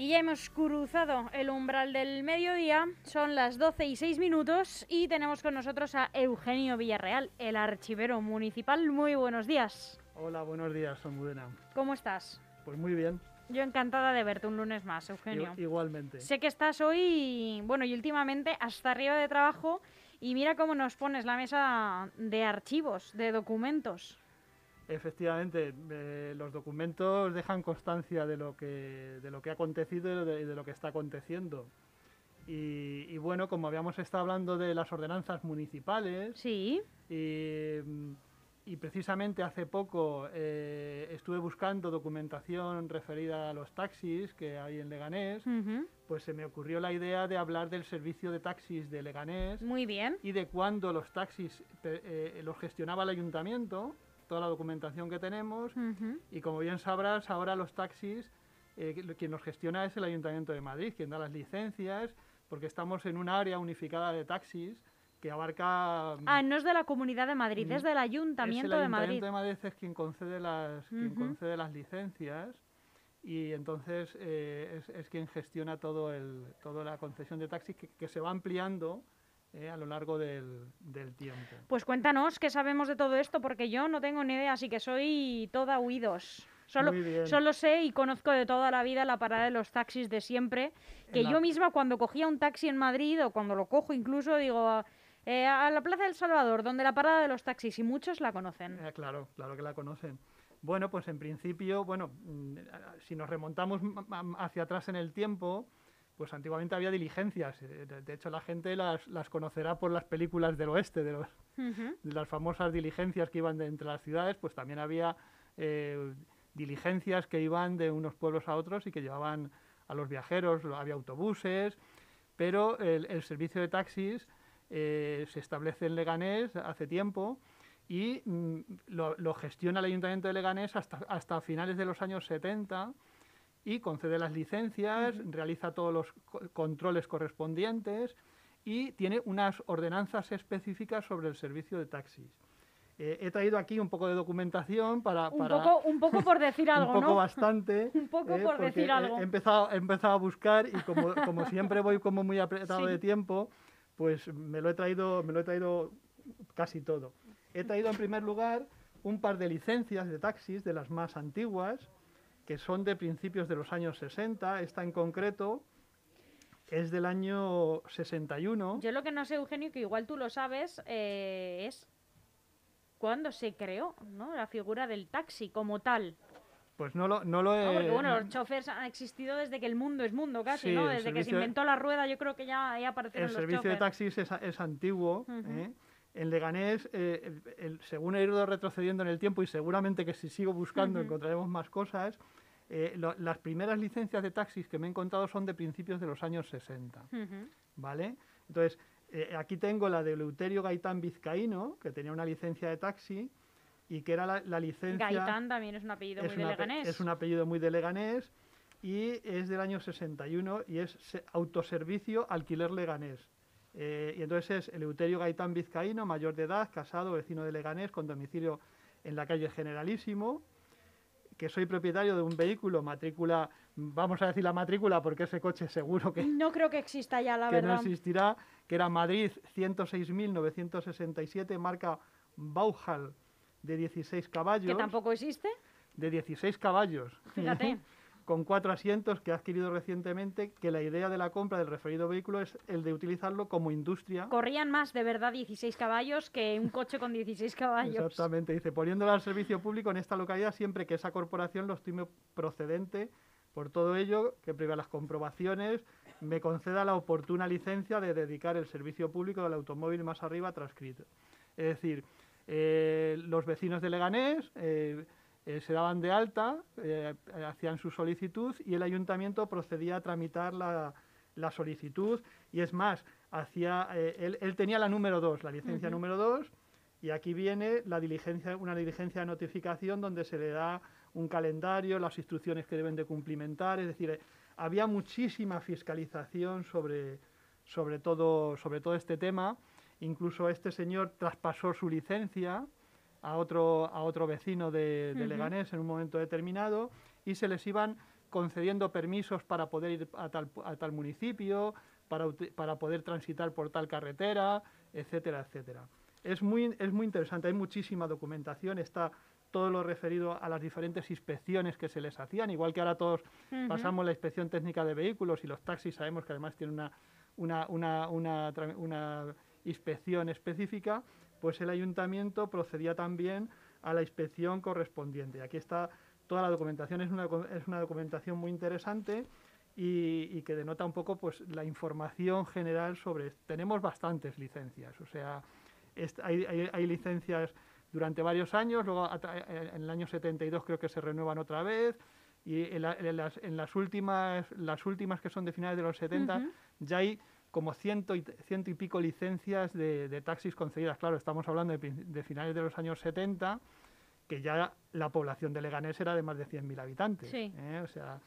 Y ya hemos cruzado el umbral del mediodía, son las 12 y 6 minutos y tenemos con nosotros a Eugenio Villarreal, el archivero municipal. Muy buenos días. Hola, buenos días, Almudena. ¿Cómo estás? Pues muy bien. Yo encantada de verte un lunes más, Eugenio. igualmente. Sé que estás hoy, bueno, y últimamente hasta arriba de trabajo y mira cómo nos pones la mesa de archivos, de documentos. Efectivamente, eh, los documentos dejan constancia de lo que, de lo que ha acontecido y de, lo que está aconteciendo. Y, bueno, como habíamos estado hablando de las ordenanzas municipales, sí. y, precisamente hace poco eh, estuve buscando documentación referida a los taxis que hay en Leganés, pues se me ocurrió la idea de hablar del servicio de taxis de Leganés. Muy bien. Y de cuándo los taxis eh, los gestionaba el ayuntamiento toda la documentación que tenemos y como bien sabrás, ahora los taxis, eh, quien los gestiona es el Ayuntamiento de Madrid, quien da las licencias, porque estamos en un área unificada de taxis que abarca... Mm, ah, no es de la Comunidad de Madrid, es del Ayuntamiento de Madrid. El Ayuntamiento de Madrid es quien concede las, quien concede las licencias y entonces eh, es, quien gestiona todo el, toda la concesión de taxis que, que se va ampliando eh, a lo largo del, tiempo. Pues cuéntanos qué sabemos de todo esto, porque yo no tengo ni idea, así que soy toda oídos. Solo, solo sé y conozco de toda la vida la parada de los taxis de siempre, que yo misma cuando cogía un taxi en Madrid o cuando lo cojo incluso digo... Eh, a la Plaza del Salvador, donde la parada de los taxis, y muchos la conocen. Eh, claro, claro que la conocen. Bueno, pues en principio, bueno, mm, si nos remontamos hacia atrás en el tiempo, pues antiguamente había diligencias. Eh, de, hecho, la gente las, conocerá por las películas del oeste, de, las famosas diligencias que iban de, entre las ciudades, pues también había eh, diligencias que iban de unos pueblos a otros y que llevaban a los viajeros, había autobuses, pero el, servicio de taxis eh, se establece en Leganés hace tiempo y mm, lo, gestiona el Ayuntamiento de Leganés hasta, hasta finales de los años 70 y concede las licencias, realiza todos los controles correspondientes y tiene unas ordenanzas específicas sobre el servicio de taxis. Eh, he traído aquí un poco de documentación para... Un, poco, un poco por decir algo, Un poco bastante. un poco eh, por decir algo. He empezado, he empezado a buscar y como, como siempre voy como muy apretado de tiempo, pues me lo, he traído, me lo he traído casi todo. He traído en primer lugar un par de licencias de taxis de las más antiguas, que son de principios de los años 60. Esta en concreto es del año 61. Yo lo que no sé, Eugenio, que igual tú lo sabes, eh, es cuándo se creó ¿no? la figura del taxi como tal. Pues no lo, no lo he... porque, bueno, los choferes han existido desde que el mundo es mundo, casi, ¿no? Desde que se inventó la rueda, yo creo que ya, ya aparecieron el servicio de taxis es, es antiguo, ¿eh? En Leganés, eh, según he ido retrocediendo en el tiempo y seguramente que si sigo buscando encontraremos más cosas, eh, las primeras licencias de taxis que me he encontrado son de principios de los años 60. ¿Vale? Entonces, eh, aquí tengo la de Leuterio Gaitán Vizcaíno, que tenía una licencia de taxi y que era la, licencia... Gaitán también es un apellido muy de Leganés. Es un apellido muy de Leganés y es del año 61 y es autoservicio alquiler leganés. Eh, y entonces es Eleuterio Gaitán Vizcaíno, mayor de edad, casado, vecino de Leganés, con domicilio en la calle Generalísimo, que soy propietario de un vehículo, matrícula, vamos a decir la matrícula porque ese coche seguro que... No creo que exista ya, la que verdad. no existirá, que era Madrid 106.967, marca Bauhal, de 16 caballos. ¿Que tampoco existe? De 16 caballos. Fíjate. con cuatro asientos que ha adquirido recientemente, que la idea de la compra del referido vehículo es el de utilizarlo como industria. Corrían más de verdad 16 caballos que un coche con 16 caballos. Exactamente, dice, poniéndolo al servicio público en esta localidad siempre que esa corporación lo estime procedente. Por todo ello, que previa las comprobaciones, me conceda la oportuna licencia de dedicar el servicio público del automóvil más arriba transcrito. Es decir, eh, los vecinos de Leganés... Eh, eh, se daban de alta, eh, hacían su solicitud y el ayuntamiento procedía a tramitar la, solicitud. Y es más, hacía, eh, él, tenía la número 2, la licencia número 2 y aquí viene la diligencia, una diligencia de notificación donde se le da un calendario, las instrucciones que deben de cumplimentar, es decir, había muchísima fiscalización sobre, sobre, todo, sobre todo este tema, incluso este señor traspasó su licencia, a otro, a otro vecino de, Leganés en un momento determinado y se les iban concediendo permisos para poder ir a tal, a tal municipio, para, para poder transitar por tal carretera, etcétera, etcétera. Es muy, es muy interesante, hay muchísima documentación, está todo lo referido a las diferentes inspecciones que se les hacían, igual que ahora todos pasamos la inspección técnica de vehículos y los taxis sabemos que además tienen una, una, una, una, inspección específica, pues el ayuntamiento procedía también a la inspección correspondiente. Aquí está toda la documentación, es una, es una documentación muy interesante y, que denota un poco pues, la información general sobre... Tenemos bastantes licencias, o sea, hay, hay licencias durante varios años, luego eh, en el año 72 creo que se renuevan otra vez, y en, las, últimas, las últimas que son de finales de los 70 ya hay como ciento y, ciento y pico licencias de, taxis concedidas. Claro, estamos hablando de, finales de los años 70, que ya la población de Leganés era de más de 100.000 habitantes. ¿eh? O sea,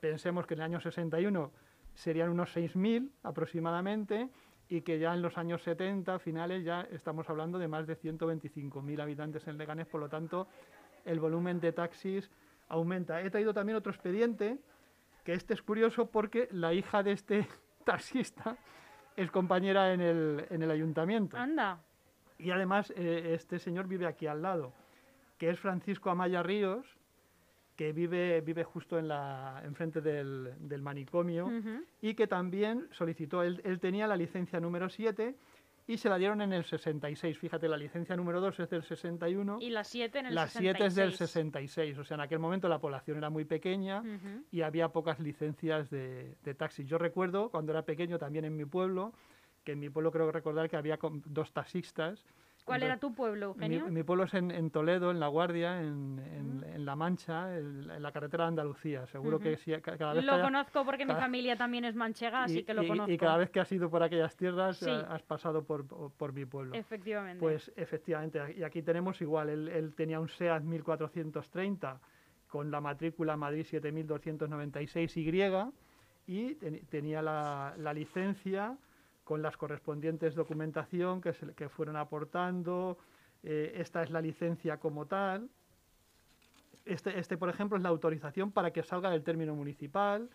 pensemos que en el año 61 serían unos 6.000 aproximadamente, y que ya en los años 70, finales, ya estamos hablando de más de 125.000 habitantes en Leganés, por lo tanto, el volumen de taxis aumenta. He traído también otro expediente, que este es curioso porque la hija de este taxista es compañera en el, en el ayuntamiento. Anda. Y además, eh, este señor vive aquí al lado, que es Francisco Amaya Ríos, que vive, vive justo en la, enfrente del, del manicomio y que también solicitó, él, él, tenía la licencia número 7 y se la dieron en el 66. Fíjate, la licencia número 2 es del 61. Y la 7 en el la 7 es del 66. O sea, en aquel momento la población era muy pequeña y había pocas licencias de, de taxi. Yo recuerdo, cuando era pequeño, también en mi pueblo, que en mi pueblo creo recordar que había dos taxistas ¿Cuál era tu pueblo, Eugenio? Mi, pueblo es en, Toledo, en La Guardia, en, en, La Mancha, en, la carretera de Andalucía. Seguro que si, cada vez Lo conozco porque mi familia también es manchega, así que lo conozco. Y cada vez que has ido por aquellas tierras has pasado por, por, mi pueblo. Efectivamente. Pues efectivamente, y aquí tenemos igual, él, él tenía un SEAT 1430 con la matrícula Madrid 7296Y y tenía la, la licencia con las correspondientes documentación que, se, que fueron aportando. Eh, esta es la licencia como tal. Este, este, por ejemplo, es la autorización para que salga del término municipal.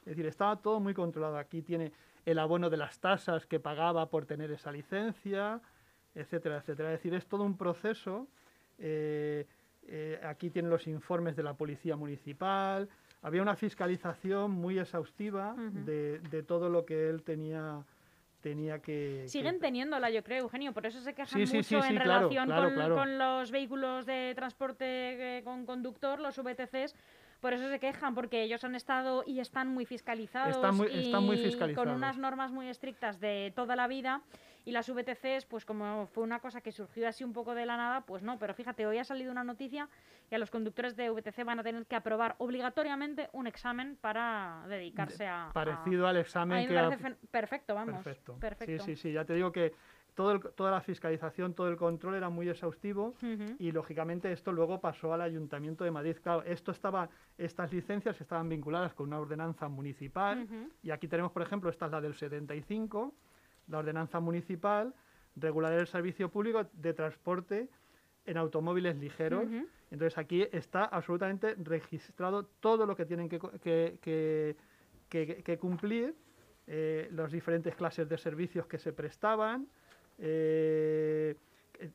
Es decir, estaba todo muy controlado. Aquí tiene el abono de las tasas que pagaba por tener esa licencia, etcétera, etcétera. Es decir, es todo un proceso. Eh, eh, aquí tiene los informes de la policía municipal. Había una fiscalización muy exhaustiva de, de, todo lo que él tenía tenía que... Siguen teniéndola, yo creo, Eugenio, por eso se quejan mucho en relación con, los vehículos de transporte eh, con conductor, los VTCs, por eso se quejan, porque ellos han estado y están muy fiscalizados están muy, y están muy fiscalizados. con unas normas muy estrictas de toda la vida y las VTCs, pues como fue una cosa que surgió así un poco de la nada, pues no. Pero fíjate, hoy ha salido una noticia que a los conductores de VTC van a tener que aprobar obligatoriamente un examen para dedicarse a... Parecido al examen que... parece perfecto, vamos. Perfecto. perfecto. Sí, sí, sí. Ya te digo que todo toda la fiscalización, todo el control era muy exhaustivo y lógicamente esto luego pasó al Ayuntamiento de Madrid. Claro, esto estaba, estas licencias estaban vinculadas con una ordenanza municipal y aquí tenemos, por ejemplo, esta es la del 75 la ordenanza municipal regular el servicio público de transporte en automóviles ligeros. Entonces aquí está absolutamente registrado todo lo que tienen que, que, cumplir, eh, las diferentes clases de servicios que se prestaban. Eh,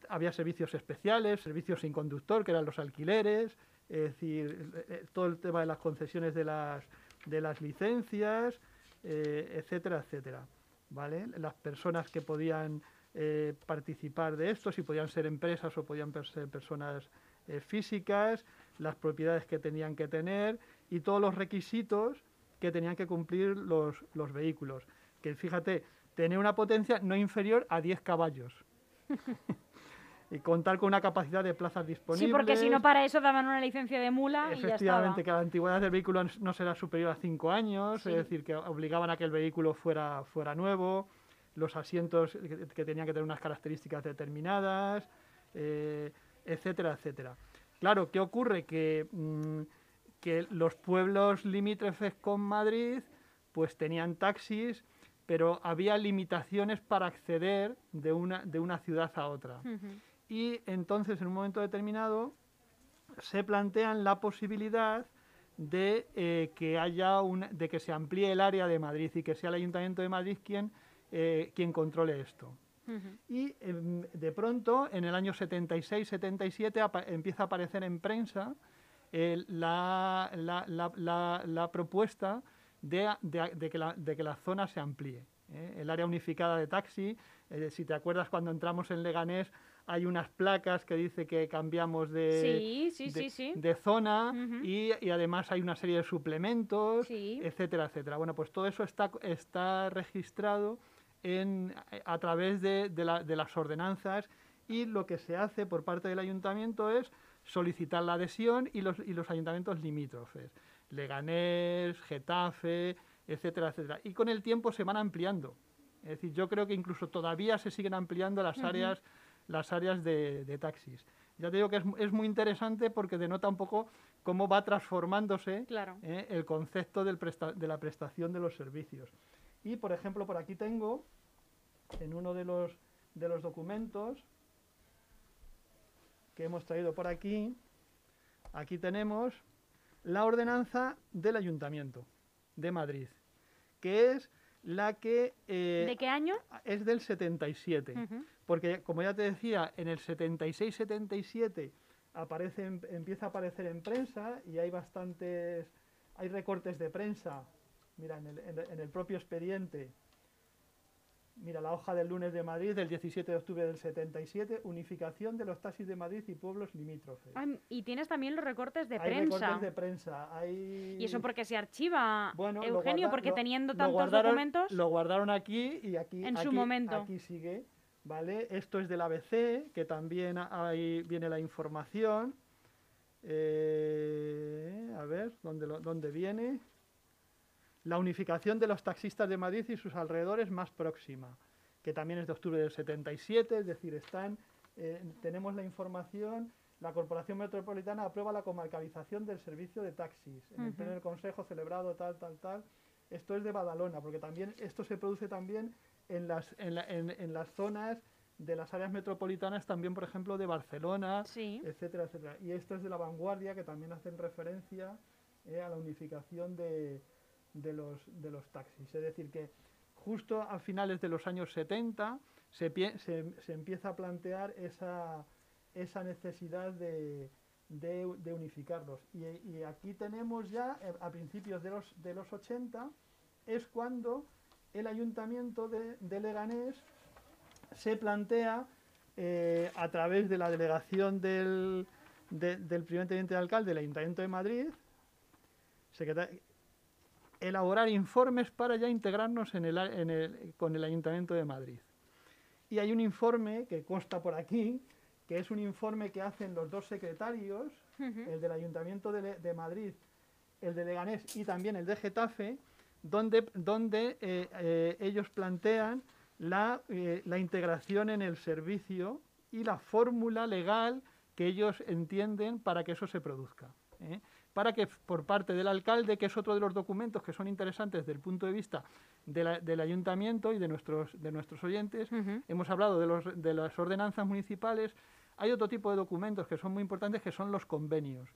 había servicios especiales, servicios sin conductor, que eran los alquileres, es decir, eh, todo el tema de las concesiones de las, de las licencias, etcétera, etcétera. Las personas que podían eh, participar de esto, si podían ser empresas o podían ser personas eh, físicas, las propiedades que tenían que tener y todos los requisitos que tenían que cumplir los, los vehículos. Que fíjate, tener una potencia no inferior a 10 caballos. y contar con una capacidad de plazas disponibles. Sí, porque si no para eso daban una licencia de mula y ya Efectivamente, que la antigüedad del vehículo no será superior a cinco años, es decir, que obligaban a que el vehículo fuera, fuera nuevo, los asientos que, tenían que tener unas características determinadas, eh, etcétera, etcétera. Claro, ¿qué ocurre? Que, mm, que los pueblos limítrofes con Madrid pues tenían taxis, pero había limitaciones para acceder de una, de una ciudad a otra y entonces en un momento determinado se plantean la posibilidad de eh, que haya un, de que se amplíe el área de Madrid y que sea el Ayuntamiento de Madrid quien, eh, quien controle esto. Y em, de pronto, en el año 76-77, empieza a aparecer en prensa la, la, propuesta de, de, que la, zona se amplíe. ¿eh? El área unificada de taxi, si te acuerdas cuando entramos en Leganés, hay unas placas que dice que cambiamos de, de, zona y, además hay una serie de suplementos, etcétera, etcétera. Bueno, pues todo eso está, está registrado en, a través de, las ordenanzas y lo que se hace por parte del ayuntamiento es solicitar la adhesión y los, y los ayuntamientos limítrofes, Leganés, Getafe, etcétera, etcétera. Y con el tiempo se van ampliando. Es decir, yo creo que incluso todavía se siguen ampliando las áreas las áreas de, taxis. Ya te digo que es, muy interesante porque denota un poco cómo va transformándose eh, el concepto de la prestación de los servicios. Y, por ejemplo, por aquí tengo, en uno de los, de los documentos que hemos traído por aquí, aquí tenemos la ordenanza del Ayuntamiento de Madrid, que es la que... Eh, ¿De qué año? Es del 77 porque como ya te decía, en el 76-77 aparece, empieza a aparecer en prensa y hay bastantes, hay recortes de prensa, mira, en el, propio expediente, mira, la hoja del lunes de Madrid del 17 de octubre del 77, unificación de los taxis de Madrid y pueblos limítrofes. y tienes también los recortes de hay prensa. recortes de prensa, hay... ¿Y eso porque se archiva, Eugenio? porque teniendo tantos documentos... Lo guardaron aquí y aquí... En su momento. Aquí sigue. ¿Vale? Esto es del ABC, que también ahí viene la información. Eh, a ver, ¿dónde, ¿dónde viene? La unificación de los taxistas de Madrid y sus alrededores más próxima, que también es de octubre del 77, es decir, están, eh, tenemos la información, la Corporación Metropolitana aprueba la comarcalización del servicio de taxis en el pleno del Consejo celebrado tal, tal, tal. Esto es de Badalona, porque también esto se produce también en las, en, en, las zonas de las áreas metropolitanas también, por ejemplo, de Barcelona, etcétera, etcétera. Y esto es de la vanguardia, que también hacen referencia eh, a la unificación de, de, los, de los taxis. Es decir, que justo a finales de los años 70 se, se, se empieza a plantear esa, esa necesidad de, de, de unificarlos. Y, y, aquí tenemos ya, eh, a principios de los, de los 80, es cuando el ayuntamiento de, Leganés se plantea eh, a través de la delegación del, del primer teniente de alcalde del Ayuntamiento de Madrid, elaborar informes para ya integrarnos en el, con el Ayuntamiento de Madrid. Y hay un informe que consta por aquí, que es un informe que hacen los dos secretarios, el del Ayuntamiento de, de Madrid, el de Leganés y también el de Getafe, donde, donde eh, eh, ellos plantean eh, la, integración en el servicio y la fórmula legal que ellos entienden para que eso se produzca. Para que por parte del alcalde, que es otro de los documentos que son interesantes desde el punto de vista del ayuntamiento y de nuestros, de nuestros oyentes, hemos hablado de, los, de las ordenanzas municipales, hay otro tipo de documentos que son muy importantes que son los convenios,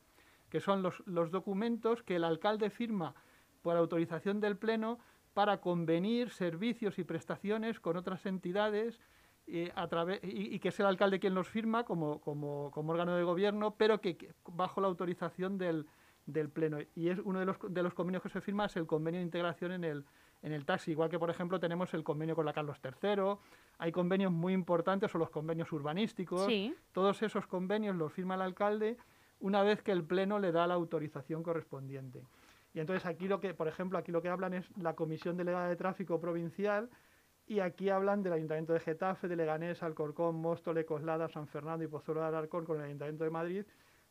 que son los, los documentos que el alcalde firma por autorización del Pleno para convenir servicios y prestaciones con otras entidades eh, a y, que es el alcalde quien los firma como, como, como órgano de gobierno, pero que, bajo la autorización del, del, Pleno. Y es uno de los, de los convenios que se firma es el convenio de integración en el, en el taxi, igual que por ejemplo tenemos el convenio con la Carlos III, hay convenios muy importantes o los convenios urbanísticos, todos esos convenios los firma el alcalde una vez que el Pleno le da la autorización correspondiente. Y entonces aquí lo que, por ejemplo, aquí lo que hablan es la Comisión Delegada de Tráfico Provincial y aquí hablan del Ayuntamiento de Getafe, de Leganés, Alcorcón, Móstoles, Coslada, San Fernando y Pozuelo de Alarcón con el Ayuntamiento de Madrid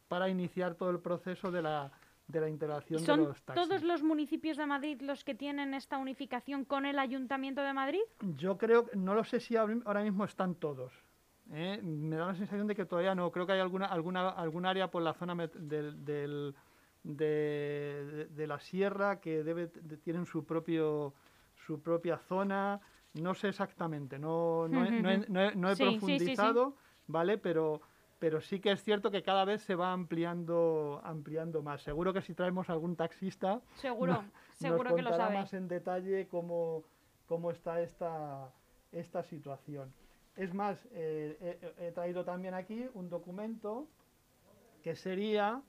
para iniciar todo el proceso de la, de la integración de los taxis. todos los municipios de Madrid los que tienen esta unificación con el Ayuntamiento de Madrid? Yo creo, no lo sé si ahora mismo están todos. ¿eh? Me da la sensación de que todavía no. Creo que hay alguna, alguna, algún área por la zona del de, de, la sierra que debe, tienen su, propio, su propia zona. No sé exactamente, no, no, he, no, he, profundizado, ¿vale? Pero, pero sí que es cierto que cada vez se va ampliando, ampliando más. Seguro que si traemos algún taxista, seguro, seguro nos que lo sabe. más en detalle cómo, cómo está esta, esta situación. Es más, eh, he, traído también aquí un documento que sería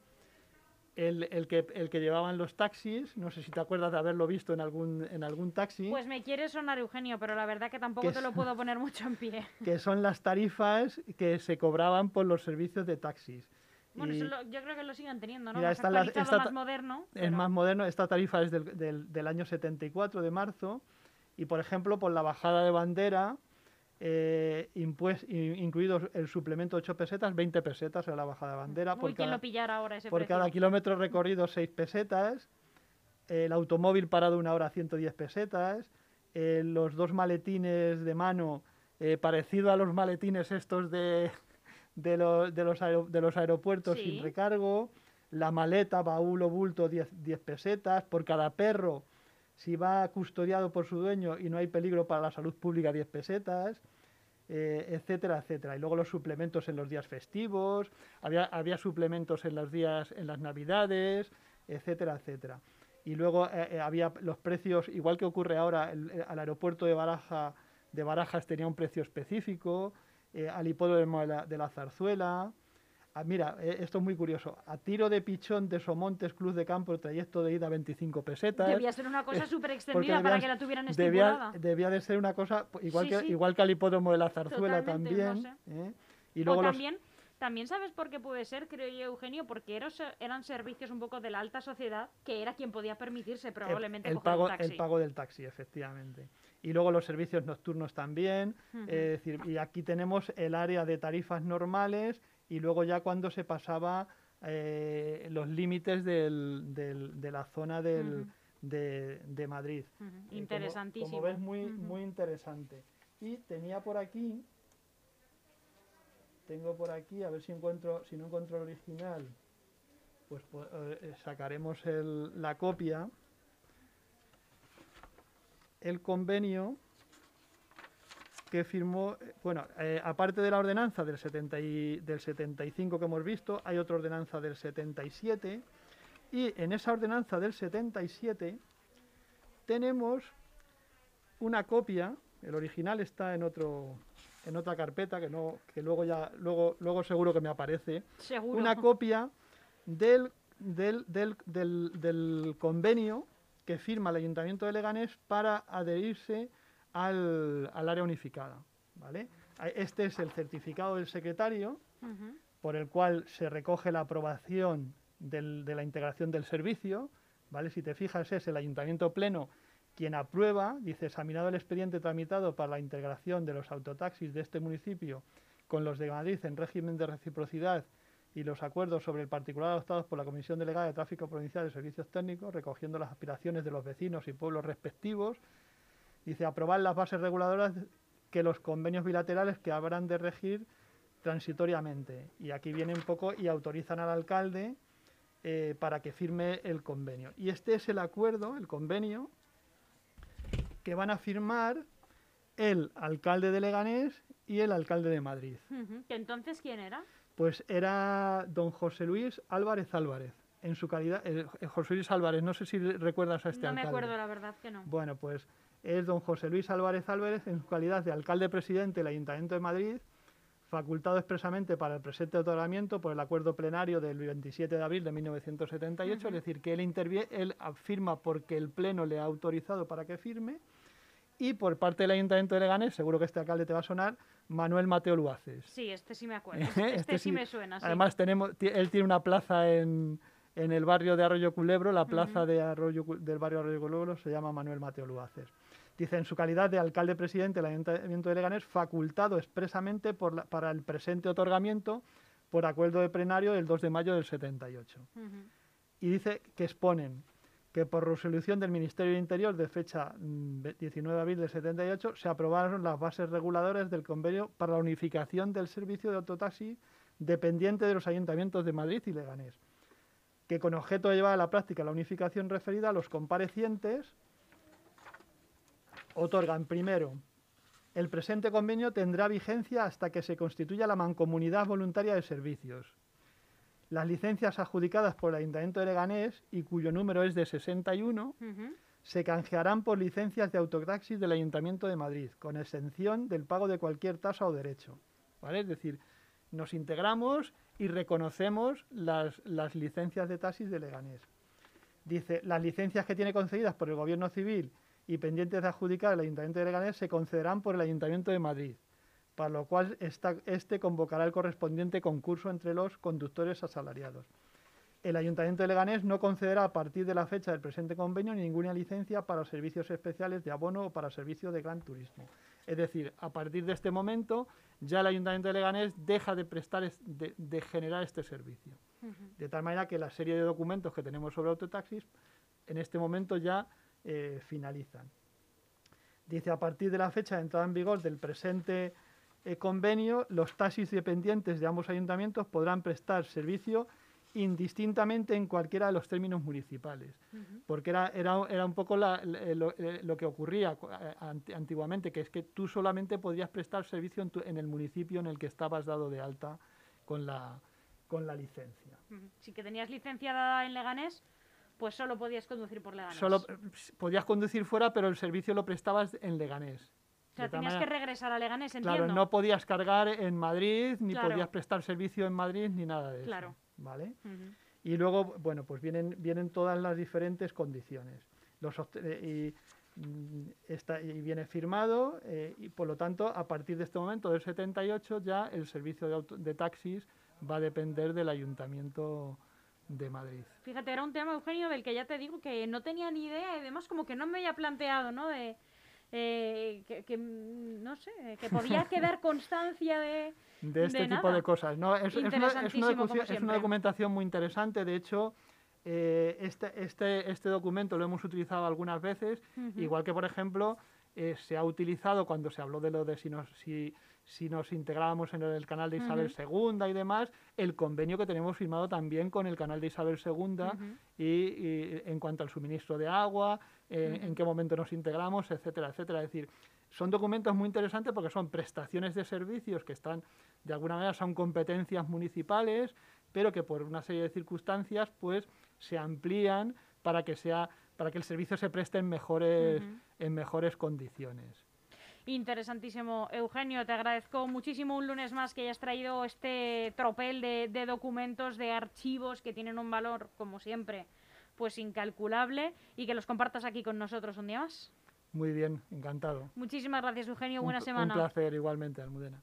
el, el, que, el que llevaban los taxis, no sé si te acuerdas de haberlo visto en algún, en algún taxi. Pues me quiere sonar Eugenio, pero la verdad que tampoco te lo puedo poner mucho en pie. Que son las tarifas que se cobraban por los servicios de taxis. Bueno, yo creo que lo siguen teniendo, ¿no? más más moderno. Es más moderno. Esta tarifa es del, del, del, año 74, de marzo. Y, por ejemplo, por la bajada de bandera, eh, incluido el suplemento 8 pesetas, 20 pesetas en la bajada de bandera. por cada, lo ahora ese Por cada kilómetro recorrido 6 pesetas, el automóvil parado una hora 110 pesetas, eh, los dos maletines de mano eh, parecido a los maletines estos de, de, los, de, los, de los aeropuertos sin recargo, la maleta, baúl o bulto 10, 10 pesetas, por cada perro si va custodiado por su dueño y no hay peligro para la salud pública, 10 pesetas. Eh, etcétera, etcétera. Y luego los suplementos en los días festivos, había, había suplementos en los días, en las navidades, etcétera, etcétera. Y luego eh, eh, había los precios, igual que ocurre ahora, al aeropuerto de Baraja, de Barajas tenía un precio específico, al hipódromo de la Zarzuela, Ah, mira, eh, esto es muy curioso. A tiro de pichón de Somontes Club de Campo, trayecto de ida 25 pesetas. Debía ser una cosa súper extendida para que la tuvieran estipulada. Debía, debía, de ser una cosa, igual, que, igual que al hipódromo de la Zarzuela también. ¿eh? Y luego también, también sabes por qué puede ser, creo yo, Eugenio, porque eran, servicios un poco de la alta sociedad, que era quien podía permitirse probablemente el, pago, El pago del taxi, efectivamente. Y luego los servicios nocturnos también. es decir, y aquí tenemos el área de tarifas normales y luego ya cuando se pasaba eh, los límites del, de la zona del, de, Madrid. Interesantísimo. Como, ves, muy, muy interesante. Y tenía por aquí, tengo por aquí, a ver si encuentro, si no encuentro el original, pues, pues eh, sacaremos el, la copia. El convenio que firmó, eh, bueno, eh, aparte de la ordenanza del, 70 del 75 que hemos visto, hay otra ordenanza del 77 y en esa ordenanza del 77 tenemos una copia, el original está en otro en otra carpeta que no que luego ya luego luego seguro que me aparece. Una copia del del, del, del, del convenio que firma el Ayuntamiento de Leganés para adherirse al, área unificada. ¿vale? Este es el certificado del secretario por el cual se recoge la aprobación de la integración del servicio. ¿vale? Si te fijas, es el ayuntamiento pleno quien aprueba, dice, examinado el expediente tramitado para la integración de los autotaxis de este municipio con los de Madrid en régimen de reciprocidad y los acuerdos sobre el particular adoptados por la Comisión Delegada de Tráfico Provincial de Servicios Técnicos, recogiendo las aspiraciones de los vecinos y pueblos respectivos, Dice, aprobar las bases reguladoras que los convenios bilaterales que habrán de regir transitoriamente. Y aquí viene un poco y autorizan al alcalde eh, para que firme el convenio. Y este es el acuerdo, el convenio, que van a firmar el alcalde de Leganés y el alcalde de Madrid. entonces quién era? Pues era don José Luis Álvarez Álvarez. En su calidad, eh, José Luis Álvarez, no sé si recuerdas a este alcalde. No me acuerdo, la verdad que no. Bueno, pues es don José Luis Álvarez Álvarez en su calidad de alcalde presidente del Ayuntamiento de Madrid, facultado expresamente para el presente otorgamiento por el acuerdo plenario del 27 de abril de 1978, es decir, que él interviene, él afirma porque el pleno le ha autorizado para que firme, y por parte del Ayuntamiento de Leganés, seguro que este alcalde te va a sonar, Manuel Mateo Luaces. Sí, este sí me acuerdo, este, este sí, me suena. Además, tenemos, él tiene una plaza en, en el barrio de Arroyo Culebro, la plaza de Arroyo, del barrio Arroyo Culebro se llama Manuel Mateo Luaces. Dice, en su calidad de alcalde presidente del Ayuntamiento de Leganés, facultado expresamente para el presente otorgamiento por acuerdo de plenario del 2 de mayo del 78. Y dice que exponen que por resolución del Ministerio del Interior de fecha 19 mm, de abril del 78 se aprobaron las bases reguladoras del convenio para la unificación del servicio de autotaxi dependiente de los ayuntamientos de Madrid y Leganés, que con objeto de llevar a la práctica la unificación referida a los comparecientes otorgan primero El presente convenio tendrá vigencia hasta que se constituya la mancomunidad voluntaria de servicios. Las licencias adjudicadas por el Ayuntamiento de Leganés y cuyo número es de 61 se canjearán por licencias de autotaxis del Ayuntamiento de Madrid, con exención del pago de cualquier tasa o derecho. ¿Vale? Es decir, nos integramos y reconocemos las, las licencias de taxis de Leganés. Dice, las licencias que tiene concedidas por el Gobierno Civil y pendientes de adjudicar el Ayuntamiento de Leganés se concederán por el Ayuntamiento de Madrid, para lo cual este convocará el correspondiente concurso entre los conductores asalariados. El Ayuntamiento de Leganés no concederá a partir de la fecha del presente convenio ninguna licencia para servicios especiales de abono o para servicios de gran turismo. Es decir, a partir de este momento ya el Ayuntamiento de Leganés deja de prestar, de, generar este servicio. De tal manera que la serie de documentos que tenemos sobre autotaxis en este momento ya eh, finalizan. Dice, a partir de la fecha de entrada en vigor del presente eh, convenio, los taxis dependientes de ambos ayuntamientos podrán prestar servicio indistintamente en cualquiera de los términos municipales, porque era, era, era, un poco eh, lo, que ocurría antiguamente, que es que tú solamente podías prestar servicio en, en, el municipio en el que estabas dado de alta con la, con la licencia. Si que tenías licencia dada en Leganés, pues solo podías conducir por Leganés. Solo eh, podías conducir fuera, pero el servicio lo prestabas en Leganés. O sea, tenías que regresar a Leganés, entiendo. Claro, no podías cargar en Madrid, ni podías prestar servicio en Madrid, ni nada de eso. ¿Vale? Y luego, bueno, pues vienen, vienen todas las diferentes condiciones. Los, eh, y, mm, y viene firmado eh, y por lo tanto a partir de este momento del 78 ya el servicio de, de taxis va a depender del ayuntamiento de Madrid. Fíjate, era un tema, Eugenio, del que ya te digo que no tenía ni idea y además como que no me había planteado, ¿no? De, eh, que, no sé, que podía quedar constancia de... De este tipo de cosas. No, es, es, una, es, una, documentación muy interesante, de hecho... Eh, este, este, este documento lo hemos utilizado algunas veces, igual que, por ejemplo, eh, se ha utilizado cuando se habló de lo de si, nos, si, si nos integrábamos en el canal de Isabel II y demás, el convenio que tenemos firmado también con el canal de Isabel II y, en cuanto al suministro de agua, eh, en qué momento nos integramos, etcétera, etcétera. Es decir, son documentos muy interesantes porque son prestaciones de servicios que están, de alguna manera, son competencias municipales, pero que por una serie de circunstancias, pues, se amplían para que sea para que el servicio se preste en mejores, en mejores condiciones. Interesantísimo. Eugenio, te agradezco muchísimo un lunes más que hayas traído este tropel de, documentos, de archivos que tienen un valor, como siempre, pues incalculable y que los compartas aquí con nosotros un día más. Muy bien, encantado. Muchísimas gracias, Eugenio. Buena semana. Un placer igualmente, Almudena.